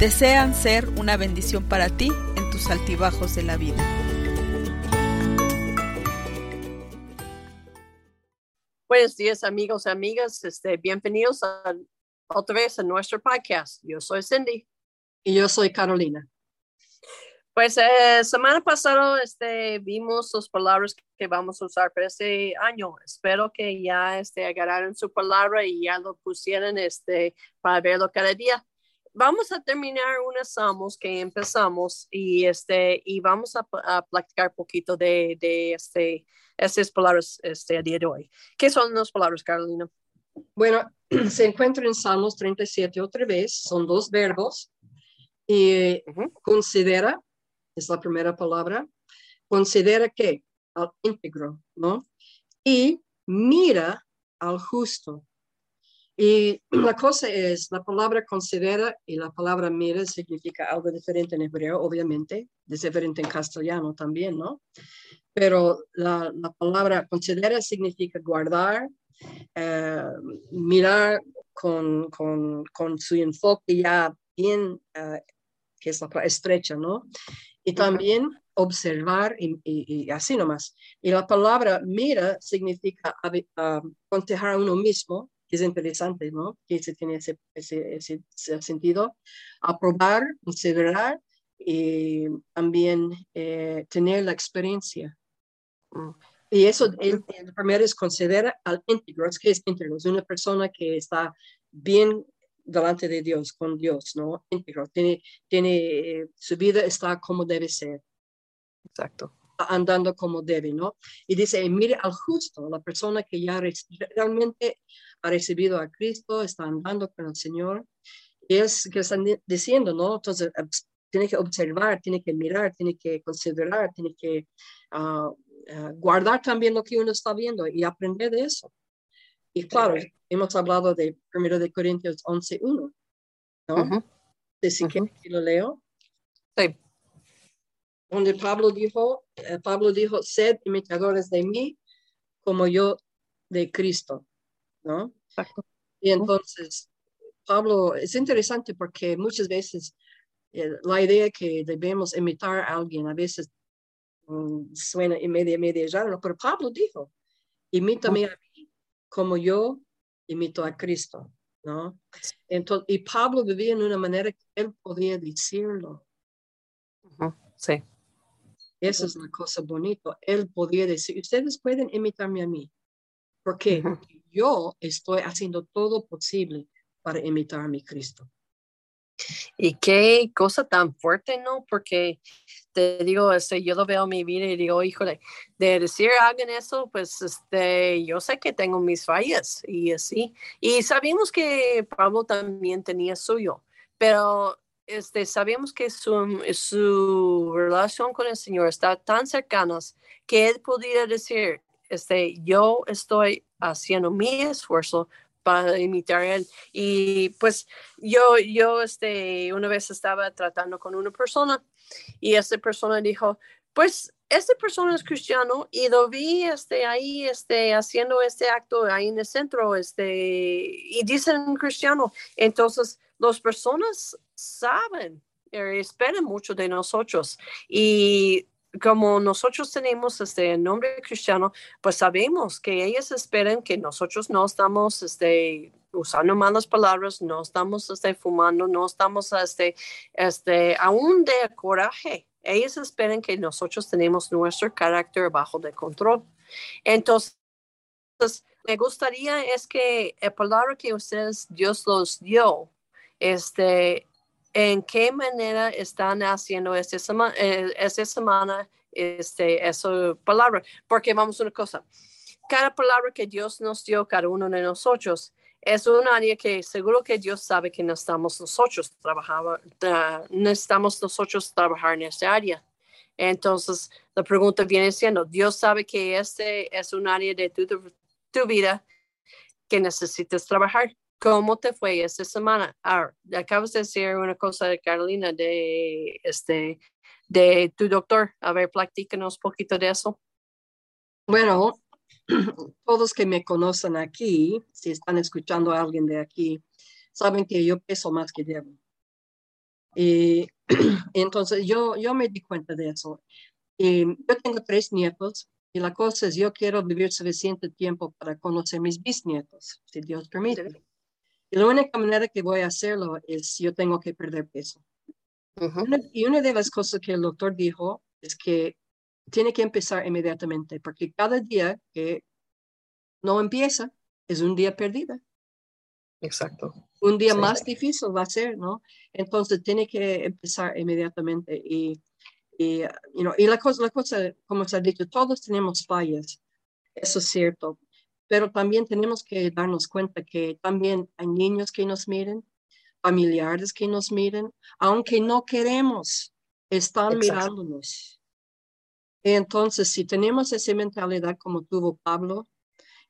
desean ser una bendición para ti en tus altibajos de la vida. Buenos días amigos y amigas, este, bienvenidos otra vez a nuestro podcast. Yo soy Cindy. Y yo soy Carolina. Pues eh, semana pasada este, vimos las palabras que vamos a usar para este año. Espero que ya este, agarraron su palabra y ya lo pusieran este, para verlo cada día vamos a terminar unos salmos que empezamos y este y vamos a, a platicar un poquito de, de este estas palabras este día de hoy. ¿Qué son las palabras, Carolina? Bueno, se encuentra en Salmos 37 otra vez, son dos verbos y considera es la primera palabra, considera que al íntegro, ¿no? Y mira al justo. Y la cosa es, la palabra considera y la palabra mira significa algo diferente en hebreo, obviamente, es diferente en castellano también, ¿no? Pero la, la palabra considera significa guardar, eh, mirar con, con, con, su enfoque ya bien, uh, que es la estrecha, ¿no? Y también observar y, y, así nomás. Y la palabra mira significa uh, a uno mismo es interesante, ¿no? Que se tiene ese, ese, sentido. Aprobar, considerar y también eh, tener la experiencia. Mm. Y eso, el, primero es considerar al íntegro. Es que es íntegro, es una persona que está bien delante de Dios, con Dios, ¿no? Íntegro. Tiene, tiene, su vida está como debe ser. Exacto andando como debe, ¿no? Y dice, mire al justo, la persona que ya realmente ha recibido a Cristo, está andando con el Señor, y es que están diciendo, ¿no? Entonces, tiene que observar, tiene que mirar, tiene que considerar, tiene que ah, ah, guardar también lo que uno está viendo y aprender de eso. Y claro, hemos hablado de 1 de Corintios 11.1, ¿no? De si que lo leo. Donde Pablo dijo, eh, Pablo dijo, sed imitadores de mí como yo de Cristo, ¿no? Y entonces, Pablo, es interesante porque muchas veces eh, la idea que debemos imitar a alguien a veces um, suena y media, media raro, pero Pablo dijo, imítame a mí como yo imito a Cristo, ¿no? Entonces, y Pablo vivía en una manera que él podía decirlo. Sí. Esa es la cosa bonita. Él podía decir, ustedes pueden imitarme a mí. Porque yo estoy haciendo todo posible para imitar a mi Cristo. Y qué cosa tan fuerte, ¿no? Porque te digo, este, yo lo veo en mi vida y digo, híjole, de decir hagan eso, pues este, yo sé que tengo mis fallas y así. Y sabemos que Pablo también tenía suyo, pero este, sabemos que su, su relación con el Señor está tan cercana que él podría decir, este, yo estoy haciendo mi esfuerzo para imitar a él. Y pues yo, yo este, una vez estaba tratando con una persona y esa persona dijo, pues esta persona es cristiano y lo vi este, ahí este, haciendo este acto ahí en el centro este, y dicen cristiano. Entonces, las personas saben, eh, esperan mucho de nosotros y como nosotros tenemos este nombre cristiano, pues sabemos que ellos esperan que nosotros no estamos este, usando malas palabras, no estamos este, fumando, no estamos este, este, aún de coraje. Ellos esperan que nosotros tenemos nuestro carácter bajo de control. Entonces, me gustaría es que la palabra que ustedes, Dios los dio, este, en qué manera están haciendo esta semana, eh, esta semana este, esa palabra. Porque vamos a una cosa, cada palabra que Dios nos dio, cada uno de nosotros, es un área que seguro que Dios sabe que necesitamos nosotros trabajar, necesitamos nosotros trabajar en esta área. Entonces, la pregunta viene siendo, Dios sabe que este es un área de tu, tu vida que necesitas trabajar. ¿Cómo te fue esta semana? Ah, acabas de decir una cosa de Carolina, de, este, de tu doctor. A ver, platícanos un poquito de eso. Bueno, todos que me conocen aquí, si están escuchando a alguien de aquí, saben que yo peso más que debo. Y entonces yo, yo me di cuenta de eso. Y yo tengo tres nietos y la cosa es, yo quiero vivir suficiente tiempo para conocer mis bisnietos, si Dios permite. Y la única manera que voy a hacerlo es yo tengo que perder peso. y una de las cosas que el doctor dijo es que tiene que empezar inmediatamente, porque cada día que no empieza es un día perdido. Exacto. Un día más difícil va a ser, ¿no? Entonces tiene que empezar inmediatamente. Y, y, y la, cosa, la cosa, como se ha dicho, todos tenemos fallas, eso es cierto, pero también tenemos que darnos cuenta que también hay niños que nos miren, familiares que nos miren, aunque no queremos, están mirándonos. Entonces, si tenemos esa mentalidad como tuvo Pablo,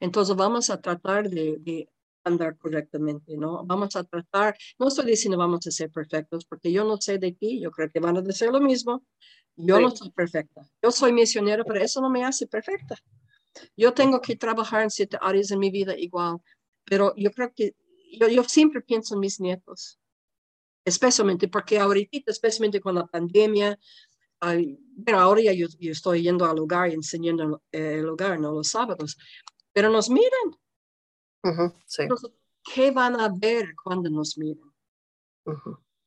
entonces vamos a tratar de, andar correctamente, ¿no? Vamos a tratar, no estoy diciendo vamos a ser perfectos, porque yo no sé de ti, yo creo que van a decir lo mismo. Yo no soy perfecta. Yo soy misionero, pero eso no me hace perfecta. Yo tengo que trabajar en siete áreas en mi vida igual, pero yo creo que yo, yo siempre pienso en mis nietos, especialmente porque ahorita, especialmente con la pandemia, bueno, ahora ya yo, estoy yendo al hogar y enseñando el hogar, ¿no? Los sábados, pero nos miran. sí. ¿Qué van a ver cuando nos miren?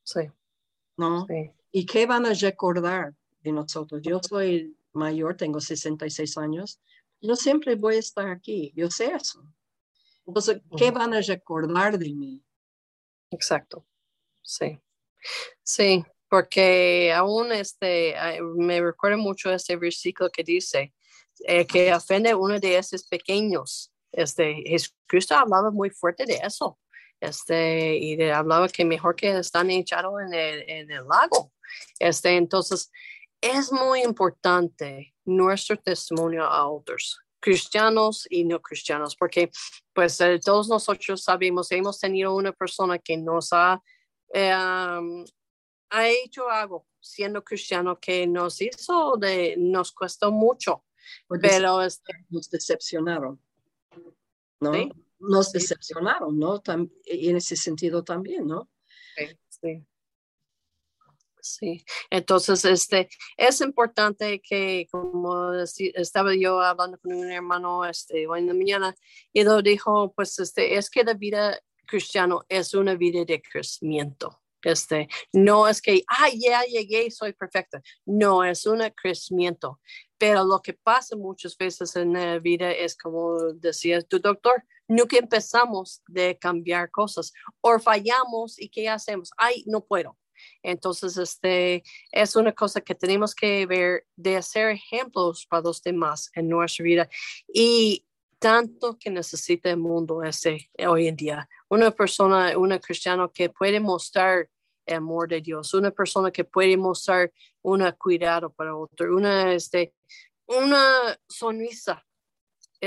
Sí. ¿No? Sí. ¿Y qué van a recordar de nosotros? Yo soy mayor, tengo 66 años, yo siempre voy a estar aquí, yo sé eso. Entonces, ¿qué van a recordar de mí? Exacto, sí. Sí, porque aún este, me recuerda mucho este versículo que dice eh, que ofende uno de esos pequeños. Este, Jesucristo hablaba muy fuerte de eso. Este, y de, hablaba que mejor que están echados en el, en el lago. Este, entonces, es muy importante nuestro testimonio a otros, cristianos y no cristianos, porque pues eh, todos nosotros sabemos, hemos tenido una persona que nos ha, eh, ha hecho algo siendo cristiano que nos hizo, de, nos costó mucho, pero este, nos decepcionaron, ¿no? Nos decepcionaron, ¿no? y en ese sentido también, ¿no? Sí, sí. Sí, entonces este, es importante que, como estaba yo hablando con un hermano este, hoy en la mañana, y lo dijo, pues este, es que la vida cristiana es una vida de crecimiento. Este, no es que, ah, ya llegué, soy perfecta. No, es un crecimiento. Pero lo que pasa muchas veces en la vida es como decía tu doctor, nunca empezamos de cambiar cosas o fallamos y ¿qué hacemos? Ay, no puedo entonces, este es una cosa que tenemos que ver de hacer ejemplos para los demás en nuestra vida y tanto que necesita el mundo ese hoy en día. Una persona, una cristiana que puede mostrar el amor de Dios, una persona que puede mostrar un cuidado para otro, una, este, una sonrisa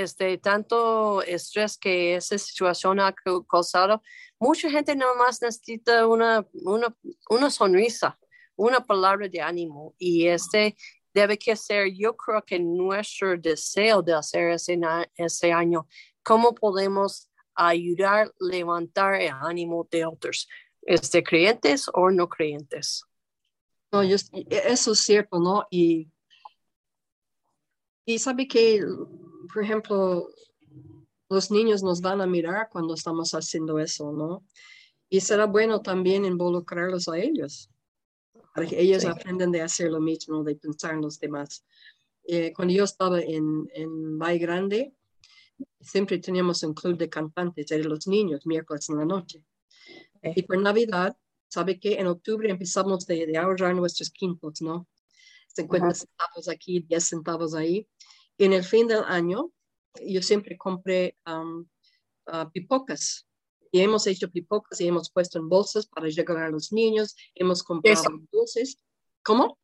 este, tanto estrés que esa situación ha causado, mucha gente nada más necesita una, una, una sonrisa, una palabra de ánimo y este debe que ser, yo creo que nuestro deseo de hacer ese, ese año, cómo podemos ayudar, levantar el ánimo de otros, este, creyentes o no creyentes. No, eso es cierto, ¿no? Y, y sabe que por ejemplo, los niños nos van a mirar cuando estamos haciendo eso, ¿no? Y será bueno también involucrarlos a ellos, para que ellos aprendan de hacer lo mismo, de pensar en los demás. Eh, cuando yo estaba en, en Valle Grande, siempre teníamos un club de cantantes de los niños, miércoles en la noche. Y por Navidad, ¿sabe que En octubre empezamos de, ahorrar nuestros quintos, ¿no? 50 centavos aquí, 10 centavos ahí en el fin del año, yo siempre compré um, uh, pipocas y hemos hecho pipocas y hemos puesto en bolsas para llegar a los niños, hemos comprado dulces. ¿Cómo?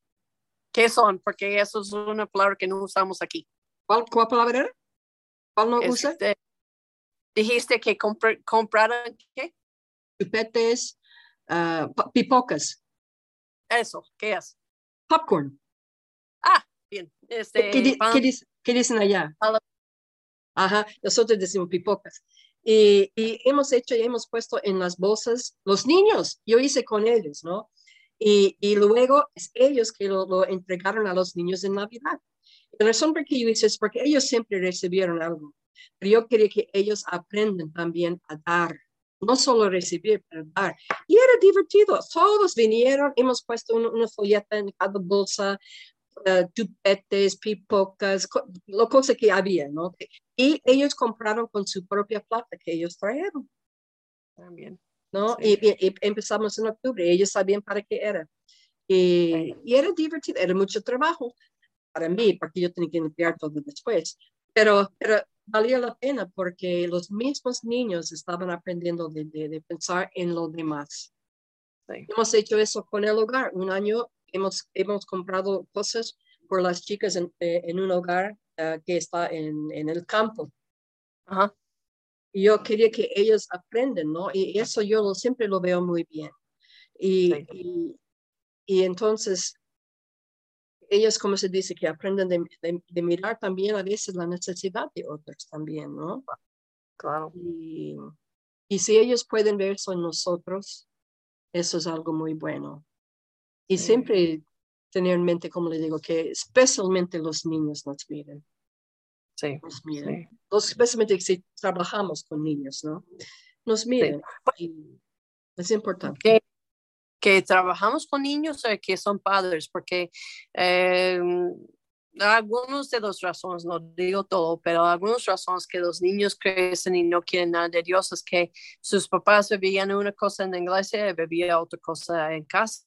¿Qué son? Porque eso es una palabra que no usamos aquí. ¿Cuál, cuál palabra era? ¿Cuál no usa? Este, dijiste que compraron qué? Chupetes, uh, pipocas. Eso, ¿qué es? Popcorn. Ah, bien. Este, ¿Qué, ¿qué, dicen allá? Ajá, nosotros decimos pipocas. Y, y, hemos hecho y hemos puesto en las bolsas los niños, yo hice con ellos, ¿no? Y, luego es ellos que lo, entregaron a los niños en Navidad. La razón por qué yo hice es porque ellos siempre recibieron algo, pero yo quería que ellos aprendan también a dar, no solo recibir, pero dar. Y era divertido, todos vinieron, hemos puesto una folleta en cada bolsa, uh, tupetes, pipocas, lo cosa que había, ¿no? Y ellos compraron con su propia plata que ellos trajeron. También. ¿No? Y, empezamos en octubre, ellos sabían para qué era. Y, y, era divertido, era mucho trabajo para mí, porque yo tenía que limpiar todo después. Pero, pero valía la pena porque los mismos niños estaban aprendiendo de, de, pensar en lo demás. Hemos hecho eso con el hogar. Un año hemos, hemos comprado cosas por las chicas en, eh, en un hogar uh, que está en, en el campo. Ajá. Y yo quería que ellos aprendan, ¿no? Y eso yo lo, siempre lo veo muy bien. Y, sí. y, y, entonces, ellos, como se dice, que aprenden de, de, de, mirar también a veces la necesidad de otros también, ¿no? Claro. Y, y si ellos pueden ver eso en nosotros, eso es algo muy bueno. Y sí. siempre tener en mente, como le digo, que especialmente los niños nos miren. Sí. Nos miren. Sí. Los, especialmente si trabajamos con niños, ¿no? Nos miren. Sí. es importante. Que, que, trabajamos con niños o que son padres, porque eh, algunos de las razones, no digo todo, pero algunas razones que los niños crecen y no quieren nada de Dios es que sus papás bebían una cosa en la iglesia y bebían otra cosa en casa.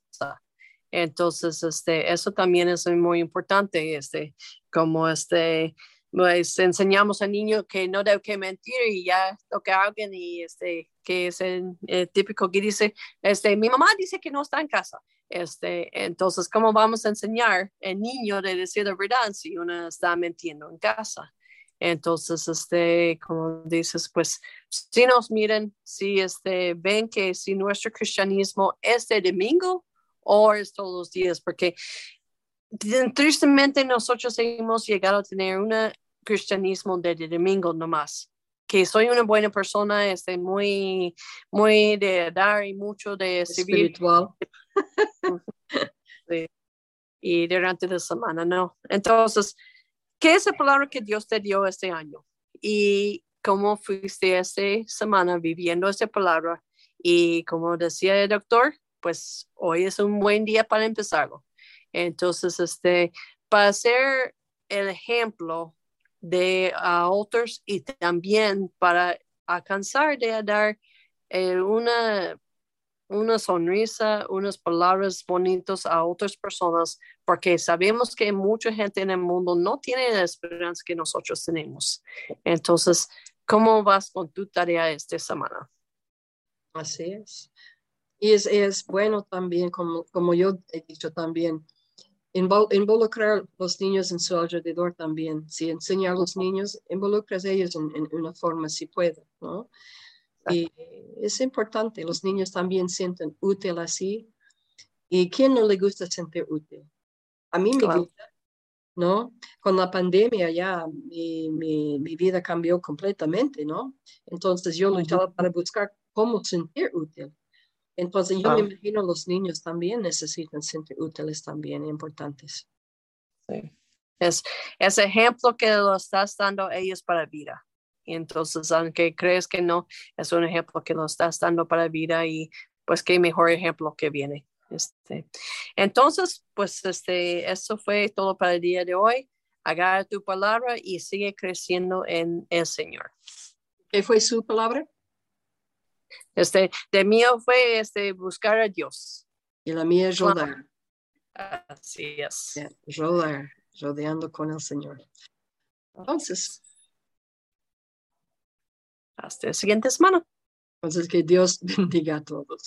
Entonces, este, eso también es muy importante, este, como este, pues enseñamos al niño que no debe mentir y ya toca alguien y este, que es el, el, típico que dice, este, mi mamá dice que no está en casa. Este, entonces, ¿cómo vamos a enseñar al niño de decir la verdad si uno está mintiendo en casa? Entonces, este, como dices, pues, si nos miren, si este, ven que si nuestro cristianismo es de domingo, horas todos los días, porque tristemente nosotros hemos llegado a tener un cristianismo de, de domingo nomás que soy una buena persona, este, muy, muy de dar y mucho de espiritual. sí. Y durante la semana, no. Entonces, ¿qué es la palabra que Dios te dio este año? Y cómo fuiste esta semana viviendo esa palabra. Y como decía el doctor, pues hoy es un buen día para empezarlo. Entonces, este, para ser el ejemplo de uh, otros y también para alcanzar de dar eh, una, una sonrisa, unas palabras bonitas a otras personas, porque sabemos que mucha gente en el mundo no tiene la esperanza que nosotros tenemos. Entonces, ¿cómo vas con tu tarea esta semana? Así es. Y es, es bueno también, como, como yo he dicho también, involucrar a los niños en su alrededor también. Si enseña a los niños, involucras a ellos en, en una forma si puede, ¿no? Y es importante, los niños también sienten útil así. ¿Y quién no le gusta sentir útil? A mí claro. me gusta, ¿no? Con la pandemia ya mi, mi, mi, vida cambió completamente, ¿no? Entonces yo luchaba para buscar cómo sentir útil. Entonces yo ah. me imagino los niños también necesitan sentir útiles también, importantes. Sí. Es, es ejemplo que lo estás dando a ellos para vida. Y entonces, aunque crees que no, es un ejemplo que lo estás dando para vida y pues qué mejor ejemplo que viene. Este. Entonces, pues este, eso fue todo para el día de hoy. Agarra tu palabra y sigue creciendo en el Señor. ¿Qué fue su palabra? Este, de mío fue este, buscar a Dios. Y la mía es rodar. Así es. Yeah, rodar, rodeando con el Señor. Entonces. Hasta la siguiente semana. Entonces, que Dios bendiga a todos.